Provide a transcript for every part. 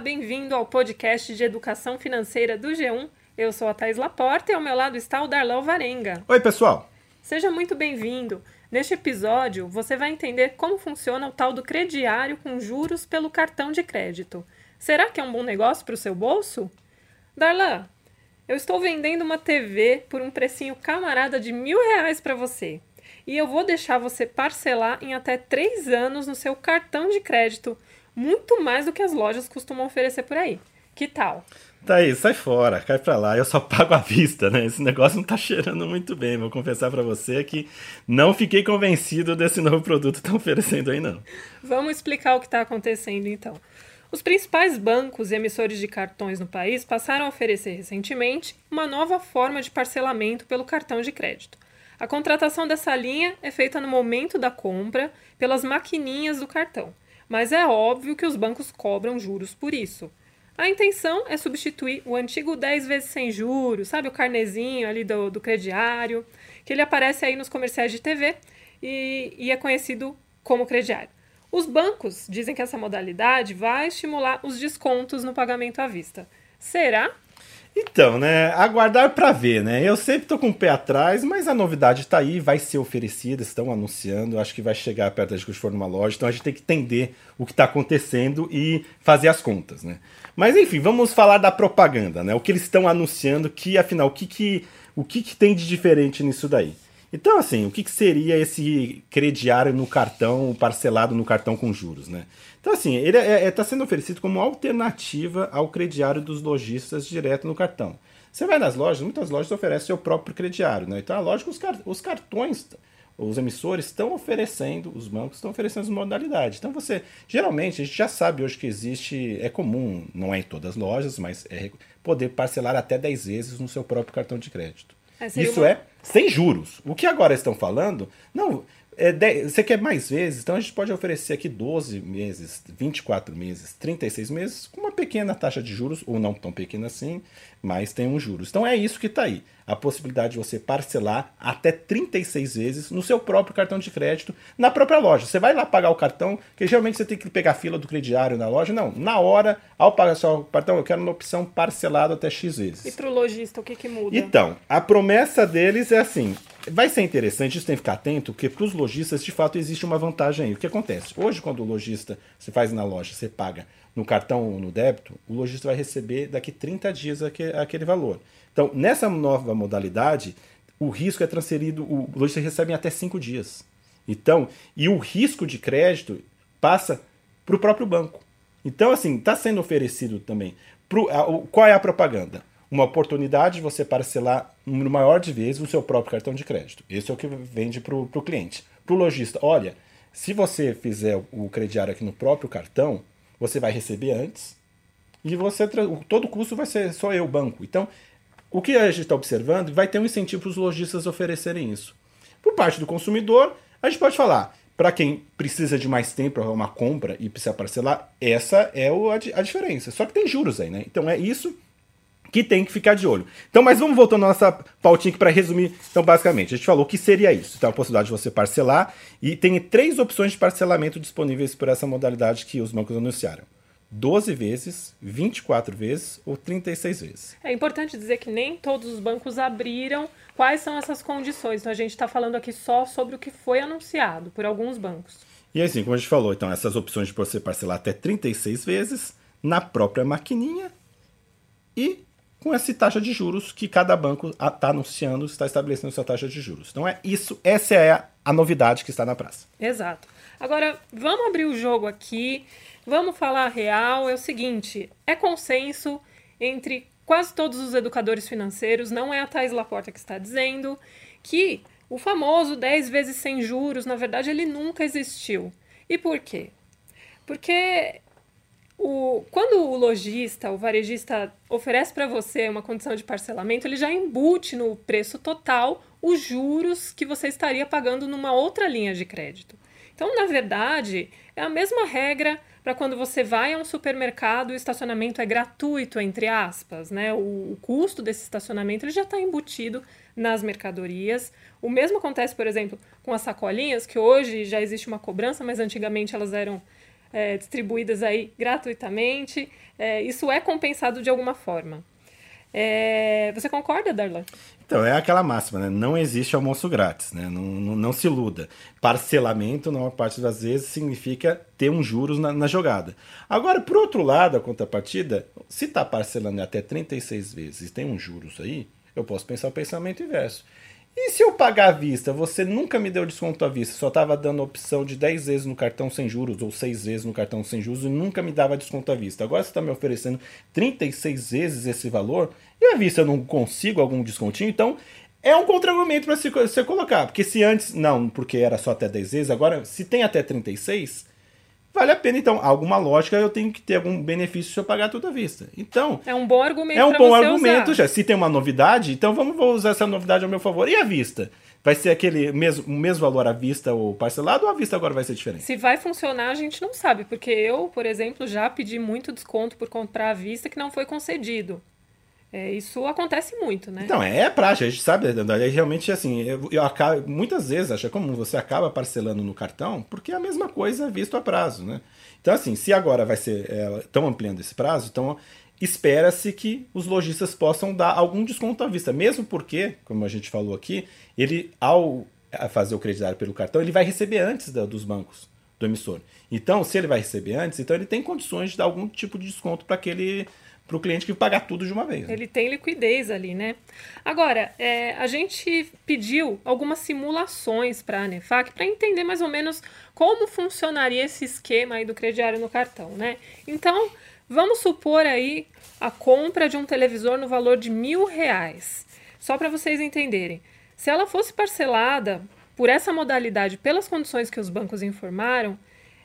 bem-vindo ao podcast de educação financeira do G1. Eu sou a Thais Laporta e ao meu lado está o Darlão Varenga. Oi, pessoal! Seja muito bem-vindo. Neste episódio, você vai entender como funciona o tal do crediário com juros pelo cartão de crédito. Será que é um bom negócio para o seu bolso? Darlan, eu estou vendendo uma TV por um precinho camarada de mil reais para você. E eu vou deixar você parcelar em até três anos no seu cartão de crédito muito mais do que as lojas costumam oferecer por aí. Que tal? Tá aí, sai fora, cai pra lá. Eu só pago à vista, né? Esse negócio não tá cheirando muito bem. Vou confessar para você que não fiquei convencido desse novo produto que estão oferecendo aí, não. Vamos explicar o que está acontecendo então. Os principais bancos e emissores de cartões no país passaram a oferecer recentemente uma nova forma de parcelamento pelo cartão de crédito. A contratação dessa linha é feita no momento da compra pelas maquininhas do cartão mas é óbvio que os bancos cobram juros por isso. A intenção é substituir o antigo 10 vezes sem juros, sabe o carnezinho ali do, do crediário, que ele aparece aí nos comerciais de TV e, e é conhecido como crediário. Os bancos dizem que essa modalidade vai estimular os descontos no pagamento à vista. Será? Então, né, aguardar para ver, né? Eu sempre tô com o pé atrás, mas a novidade tá aí, vai ser oferecida, estão anunciando, acho que vai chegar perto de que for numa loja, então a gente tem que entender o que está acontecendo e fazer as contas, né? Mas enfim, vamos falar da propaganda, né? O que eles estão anunciando, que afinal, o que que, o que, que tem de diferente nisso daí? Então, assim, o que, que seria esse crediário no cartão, parcelado no cartão com juros, né? Então, assim, ele está é, é, tá sendo oferecido como alternativa ao crediário dos lojistas direto no cartão. Você vai nas lojas, muitas lojas oferecem seu próprio crediário, né? Então, é lógico, os, car os cartões, os emissores estão oferecendo, os bancos estão oferecendo as modalidades. Então, você, geralmente, a gente já sabe hoje que existe, é comum, não é em todas as lojas, mas é poder parcelar até 10 vezes no seu próprio cartão de crédito. É, Isso uma... é sem juros. O que agora estão falando, não, é 10, você quer mais vezes, então a gente pode oferecer aqui 12 meses, 24 meses, 36 meses, com uma pequena taxa de juros, ou não tão pequena assim, mas tem um juros. Então é isso que está aí. A possibilidade de você parcelar até 36 vezes no seu próprio cartão de crédito, na própria loja. Você vai lá pagar o cartão, que geralmente você tem que pegar a fila do crediário na loja. Não, na hora, ao pagar seu cartão, eu quero uma opção parcelado até X vezes. E para o lojista, o que, que muda? Então, a promessa deles é assim: vai ser interessante, isso tem que ficar atento, porque para os lojistas, de fato, existe uma vantagem aí. O que acontece? Hoje, quando o lojista, você faz na loja, você paga no cartão ou no débito, o lojista vai receber daqui 30 dias aquele valor. Então, nessa nova modalidade, o risco é transferido, o lojista recebe em até 5 dias. Então, e o risco de crédito passa para o próprio banco. Então, assim, está sendo oferecido também. Pro, a, o, qual é a propaganda? Uma oportunidade de você parcelar número maior de vezes o seu próprio cartão de crédito. Esse é o que vende para o cliente. Para o lojista, olha, se você fizer o crediário aqui no próprio cartão, você vai receber antes e você todo o custo vai ser só eu, banco. Então, o que a gente está observando vai ter um incentivo para os lojistas oferecerem isso. Por parte do consumidor, a gente pode falar, para quem precisa de mais tempo para uma compra e precisa parcelar, essa é a, diferença. Só que tem juros aí, né? Então é isso que tem que ficar de olho. Então, mas vamos voltando à nossa pautinha aqui para resumir. Então, basicamente, a gente falou que seria isso. Então, a possibilidade de você parcelar e tem três opções de parcelamento disponíveis por essa modalidade que os bancos anunciaram. 12 vezes, 24 vezes ou 36 vezes. É importante dizer que nem todos os bancos abriram quais são essas condições. Então a gente está falando aqui só sobre o que foi anunciado por alguns bancos. E assim, como a gente falou, então essas opções de você parcelar até 36 vezes na própria maquininha e com essa taxa de juros que cada banco está anunciando, está estabelecendo sua taxa de juros. Então é isso, essa é a, novidade que está na praça. Exato. Agora, vamos abrir o jogo aqui, vamos falar real. É o seguinte: é consenso entre quase todos os educadores financeiros, não é a Thais Laporta que está dizendo, que o famoso 10 vezes sem juros, na verdade, ele nunca existiu. E por quê? Porque o, quando o lojista, o varejista oferece para você uma condição de parcelamento, ele já embute no preço total os juros que você estaria pagando numa outra linha de crédito. Então, na verdade, é a mesma regra para quando você vai a um supermercado o estacionamento é gratuito, entre aspas. Né? O, o custo desse estacionamento ele já está embutido nas mercadorias. O mesmo acontece, por exemplo, com as sacolinhas, que hoje já existe uma cobrança, mas antigamente elas eram é, distribuídas aí gratuitamente. É, isso é compensado de alguma forma. É, você concorda, Darlan? Então, é aquela máxima, né? Não existe almoço grátis, né? Não, não, não, se iluda. Parcelamento, na maior parte das vezes, significa ter um juros na, na jogada. Agora, por outro lado, a contrapartida, se está parcelando até 36 vezes e tem um juros aí, eu posso pensar o pensamento inverso. E se eu pagar à vista, você nunca me deu desconto à vista, só estava dando a opção de 10 vezes no cartão sem juros ou 6 vezes no cartão sem juros e nunca me dava desconto à vista. Agora você está me oferecendo 36 vezes esse valor e à vista eu não consigo algum descontinho, então é um contra-argumento para você colocar. Porque se antes, não, porque era só até 10 vezes, agora se tem até 36, vale a pena. Então, alguma lógica eu tenho que ter algum benefício se eu pagar tudo à vista. Então. É um bom argumento. É um bom argumento usar. já. Se tem uma novidade, então vamos vou usar essa novidade ao meu favor. E à vista? Vai ser aquele mesmo, mesmo valor à vista ou parcelado ou à vista agora vai ser diferente? Se vai funcionar, a gente não sabe. Porque eu, por exemplo, já pedi muito desconto por comprar à vista que não foi concedido. É, isso acontece muito, né? Então, é, é prática, a gente sabe, é realmente assim, eu, eu acabo, muitas vezes, acho é comum, você acaba parcelando no cartão, porque é a mesma coisa visto a prazo, né? Então, assim, se agora vai ser, estão é, ampliando esse prazo, então espera-se que os lojistas possam dar algum desconto à vista, mesmo porque, como a gente falou aqui, ele, ao fazer o creditário pelo cartão, ele vai receber antes da, dos bancos do emissor. Então, se ele vai receber antes, então ele tem condições de dar algum tipo de desconto para aquele para o cliente que pagar tudo de uma vez. Né? Ele tem liquidez ali, né? Agora, é, a gente pediu algumas simulações para a Anefac para entender mais ou menos como funcionaria esse esquema aí do crediário no cartão, né? Então, vamos supor aí a compra de um televisor no valor de mil reais. Só para vocês entenderem. Se ela fosse parcelada por essa modalidade pelas condições que os bancos informaram,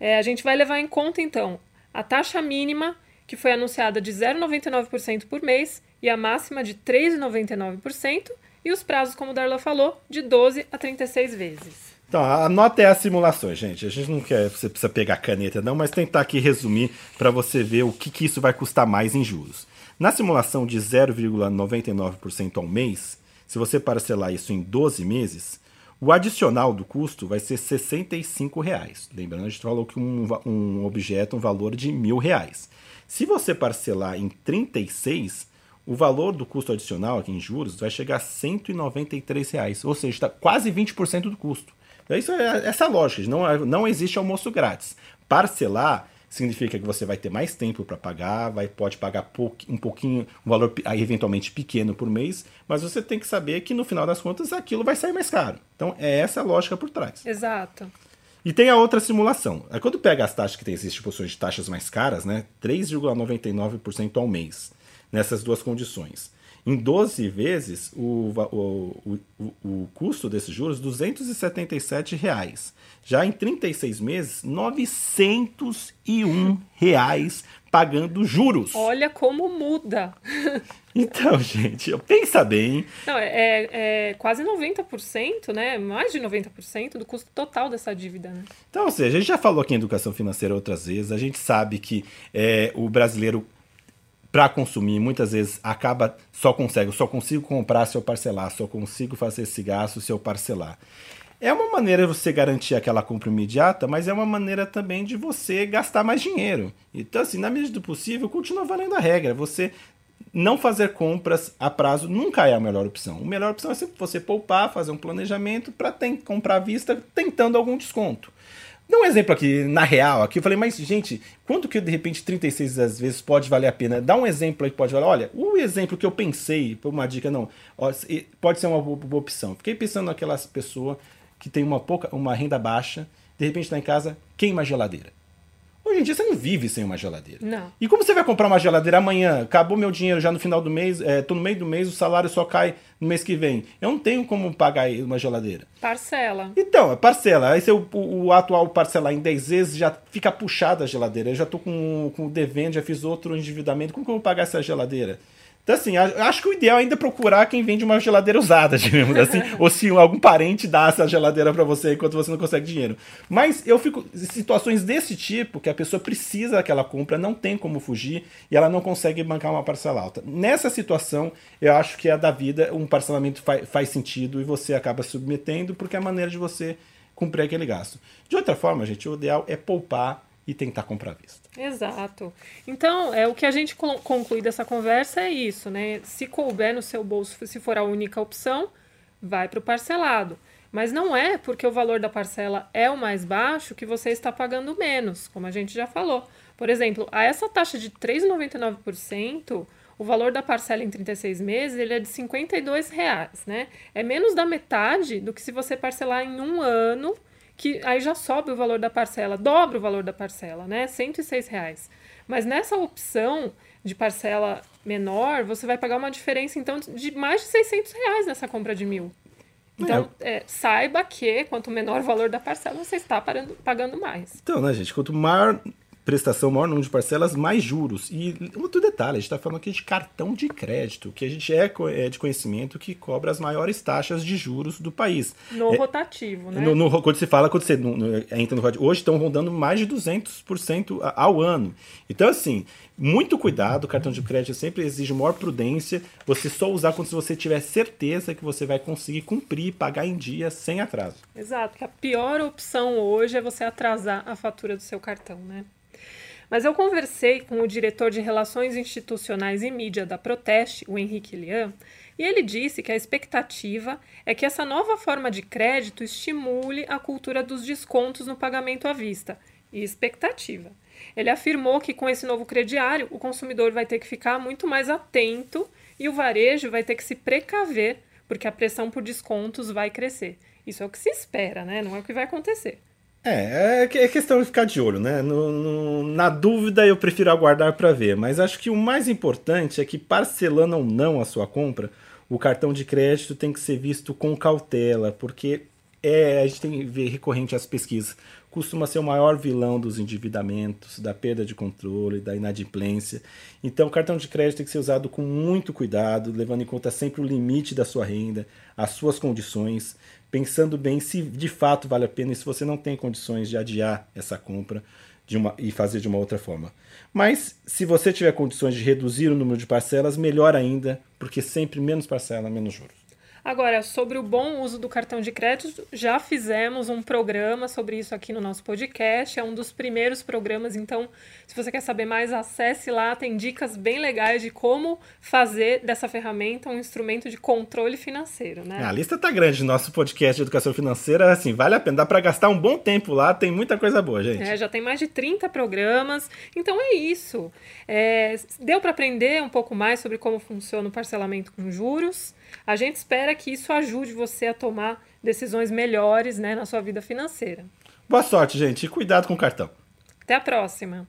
é, a gente vai levar em conta, então, a taxa mínima que foi anunciada de 0,99% por mês e a máxima de 3,99%, e os prazos, como o Darla falou, de 12 a 36 vezes. Então, a nota é as simulações, gente. A gente não quer, você precisa pegar caneta não, mas tentar aqui resumir para você ver o que, que isso vai custar mais em juros. Na simulação de 0,99% ao mês, se você parcelar isso em 12 meses, o adicional do custo vai ser 65 reais. Lembrando, a gente falou que um, um objeto, um valor de mil reais. Se você parcelar em 36, o valor do custo adicional aqui em juros vai chegar a 193 reais, ou seja, está quase 20% do custo. Então, isso é essa lógica, não, é, não existe almoço grátis. Parcelar significa que você vai ter mais tempo para pagar, vai, pode pagar um pouquinho, um valor eventualmente pequeno por mês, mas você tem que saber que no final das contas aquilo vai sair mais caro. Então é essa a lógica por trás. Exato. E tem a outra simulação. Aí quando pega as taxas que tem, existem posições de taxas mais caras, né? 3,99% ao mês, nessas duas condições. Em 12 vezes, o, o, o, o custo desses juros, 277 reais. Já em 36 meses, 901 reais pagando juros. Olha como muda. Então, gente, pensa bem. Não, é, é, é quase 90%, né? Mais de 90% do custo total dessa dívida. Né? Então, ou seja, a gente já falou aqui em educação financeira outras vezes, a gente sabe que é, o brasileiro para consumir, muitas vezes acaba só consegue, só consigo comprar se eu parcelar, só consigo fazer esse gasto se eu parcelar. É uma maneira de você garantir aquela compra imediata, mas é uma maneira também de você gastar mais dinheiro. Então, assim, na medida do possível, continua valendo a regra. Você não fazer compras a prazo nunca é a melhor opção. A melhor opção é você poupar, fazer um planejamento para comprar à vista, tentando algum desconto. Dá um exemplo aqui, na real, aqui eu falei, mas gente, quanto que de repente 36 vezes pode valer a pena? Dá um exemplo aí que pode valer. Olha, o exemplo que eu pensei, uma dica não, pode ser uma boa opção. Fiquei pensando naquelas pessoas que tem uma pouca, uma renda baixa, de repente está em casa, queima a geladeira. Hoje em dia você não vive sem uma geladeira. Não. E como você vai comprar uma geladeira amanhã? Acabou meu dinheiro já no final do mês, é, tô no meio do mês, o salário só cai no mês que vem. Eu não tenho como pagar uma geladeira. Parcela. Então, é parcela. Aí se o, o, atual parcelar em 10 vezes, já fica puxada a geladeira. Eu já tô com, com devendo, já fiz outro endividamento. Como que eu vou pagar essa geladeira? Então, assim, acho que o ideal é ainda procurar quem vende uma geladeira usada, digamos assim, ou se algum parente dá essa geladeira para você enquanto você não consegue dinheiro. Mas eu fico. Situações desse tipo, que a pessoa precisa daquela compra, não tem como fugir e ela não consegue bancar uma parcela alta. Nessa situação, eu acho que a da vida, um parcelamento faz, faz sentido e você acaba submetendo, porque é a maneira de você cumprir aquele gasto. De outra forma, gente, o ideal é poupar e tentar comprar à vista. Exato. Então, é o que a gente conclui dessa conversa é isso, né? Se couber no seu bolso, se for a única opção, vai para o parcelado. Mas não é porque o valor da parcela é o mais baixo que você está pagando menos, como a gente já falou. Por exemplo, a essa taxa de 3,99%, o valor da parcela em 36 meses ele é de R$ reais, né? É menos da metade do que se você parcelar em um ano, que aí já sobe o valor da parcela, dobra o valor da parcela, né? R$ reais. Mas nessa opção de parcela menor, você vai pagar uma diferença, então, de mais de 600 reais nessa compra de mil. Então, é. É, saiba que quanto menor o valor da parcela, você está parando, pagando mais. Então, né, gente? Quanto maior prestação, maior número de parcelas, mais juros. E outro detalhe, a gente está falando aqui de cartão de crédito, que a gente é, é, de conhecimento que cobra as maiores taxas de juros do país. No é, rotativo, né? No, no, quando se fala, quando você no, no, entra no hoje estão rondando mais de 200% ao ano. Então, assim, muito cuidado, o cartão de crédito sempre exige maior prudência, você só usar quando você tiver certeza que você vai conseguir cumprir pagar em dia sem atraso. Exato, que a pior opção hoje é você atrasar a fatura do seu cartão, né? Mas eu conversei com o diretor de Relações Institucionais e Mídia da Proteste, o Henrique Lian, e ele disse que a expectativa é que essa nova forma de crédito estimule a cultura dos descontos no pagamento à vista. E expectativa. Ele afirmou que com esse novo crediário, o consumidor vai ter que ficar muito mais atento e o varejo vai ter que se precaver, porque a pressão por descontos vai crescer. Isso é o que se espera, né? Não é o que vai acontecer. É, é, é questão de ficar de olho, né? No, no, na dúvida, eu prefiro aguardar para ver. Mas acho que o mais importante é que, parcelando ou não a sua compra, o cartão de crédito tem que ser visto com cautela, porque é, a gente tem ver recorrente as pesquisas. Costuma ser o maior vilão dos endividamentos, da perda de controle, da inadimplência. Então, o cartão de crédito tem que ser usado com muito cuidado, levando em conta sempre o limite da sua renda, as suas condições pensando bem se de fato vale a pena e se você não tem condições de adiar essa compra de uma, e fazer de uma outra forma. Mas se você tiver condições de reduzir o número de parcelas, melhor ainda, porque sempre menos parcela, menos juros. Agora, sobre o bom uso do cartão de crédito, já fizemos um programa sobre isso aqui no nosso podcast. É um dos primeiros programas, então, se você quer saber mais, acesse lá. Tem dicas bem legais de como fazer dessa ferramenta um instrumento de controle financeiro, né? A lista tá grande. Nosso podcast de educação financeira, assim, vale a pena. Dá para gastar um bom tempo lá. Tem muita coisa boa, gente. É, já tem mais de 30 programas. Então é isso. É, deu para aprender um pouco mais sobre como funciona o parcelamento com juros. A gente espera que isso ajude você a tomar decisões melhores né, na sua vida financeira. Boa sorte, gente, e cuidado com o cartão. Até a próxima!